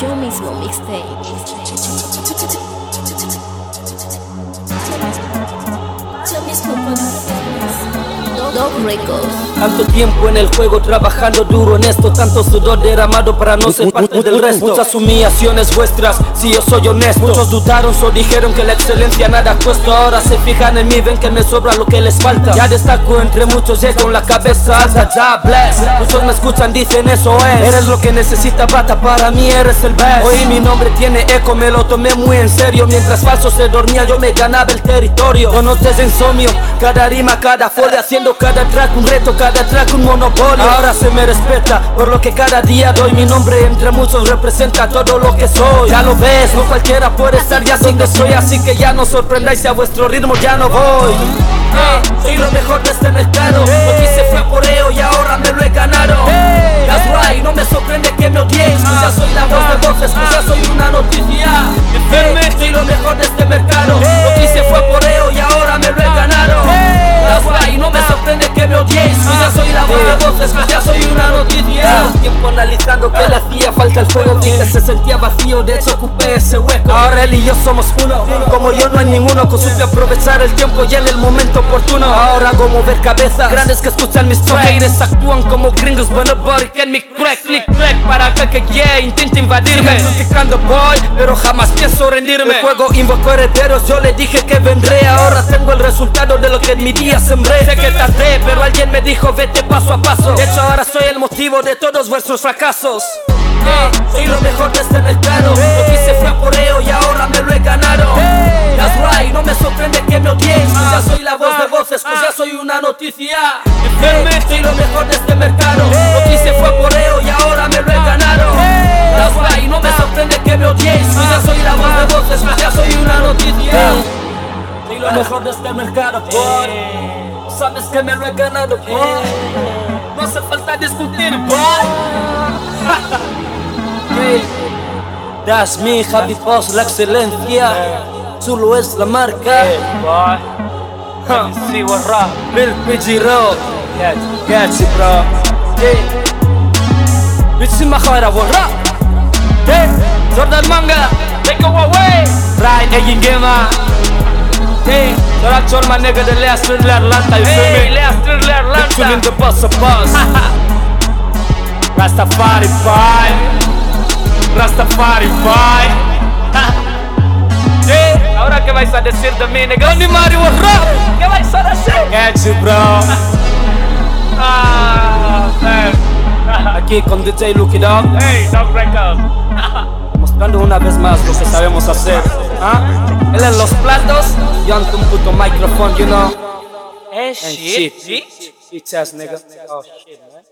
Yo mismo mixtape. Dog Records. Tanto tiempo en el juego trabajando duro en esto. Tanto sudor derramado para no ser parte del resto. Muchas humillaciones vuestras, si yo soy honesto. Muchos dudaron, o dijeron que la excelencia nada cuesta. Ahora se fijan en mí, ven que me sobra lo que les falta. Ya destaco entre muchos, ya con la cabeza alta, ya bless. Muchos me escuchan, dicen eso es. Eres lo que necesita bata, para mí eres el best Hoy mi nombre tiene eco, me lo tomé muy en serio. Mientras falso se dormía, yo me ganaba el territorio. No notes insomnio, cada rima, cada folia Haciendo cada track un reto, cada track un monopolio. Ahora se me respeta por lo que cada día doy. Mi nombre entre muchos representa todo lo que soy. Ya lo ves, no cualquiera puede estar ya donde soy Así que ya no sorprendáis si a vuestro ritmo ya no voy. Eh, Soy lo mejor de este mercado. Lo que hice fue Analizando que le falta el fuego que se sentía vacío, de hecho ocupé ese hueco. Ahora él y yo somos uno Como yo no hay ninguno supe aprovechar el tiempo y en el momento oportuno. Ahora hago mover cabezas Grandes que escuchan mis tracks actúan como gringos Bueno, body en mi crack, click, crack Para que que yeah, intente invadirme. Criticando boy, pero jamás pienso rendirme. El juego invocó herederos, yo le dije que vendré. Ahora tengo el resultado de lo que en mi día sembré. Sé que tardé, pero alguien me dijo vete paso a paso. De hecho ahora soy el motivo de todos vuestros fracasos soy lo mejor de este mercado. Lo que hice fue poreo y ahora me lo he ganado That's right, no me sorprende que me odiéis Pues ya soy la voz de voces, pues ya soy una noticia. Eh, Soy lo mejor de este mercado. Lo que hice fue poreo y ahora me lo he ganado That's right, no me sorprende que me odiéis Pues ya soy la voz de voces, pues ya soy una noticia. Soy lo mejor de este mercado, boy Sabes que me lo he ganado, boy No hace falta discutir, Hey, Das mi Javi Fox, la excelencia. Solo es la marca. See what rock. Bill PG Rock. Gotcha, bro. Yeah. Bitch, my heart, I will rock. Hey, Jordan Manga, take go away. Right, Egin Gema. Hey, Jordan Chor, my nigga, the last three Atlanta, you feel me? Last three Atlanta. Tune in the bus, a bus. Rastafari 5. Rastafari Hey, ahora qué vais a decir de mí, nigga. Gandhi Mari Warra ¿Qué vais a decir? Gachi bro Ah, man. Aquí con DJ Lucky Dog Hey, Dog Records. Mostrando una vez más lo que sabemos hacer ¿Ah? Él en los platos, yo ante un puto micrófono, you know Eh, And shit. shit. Nigga Oh shit man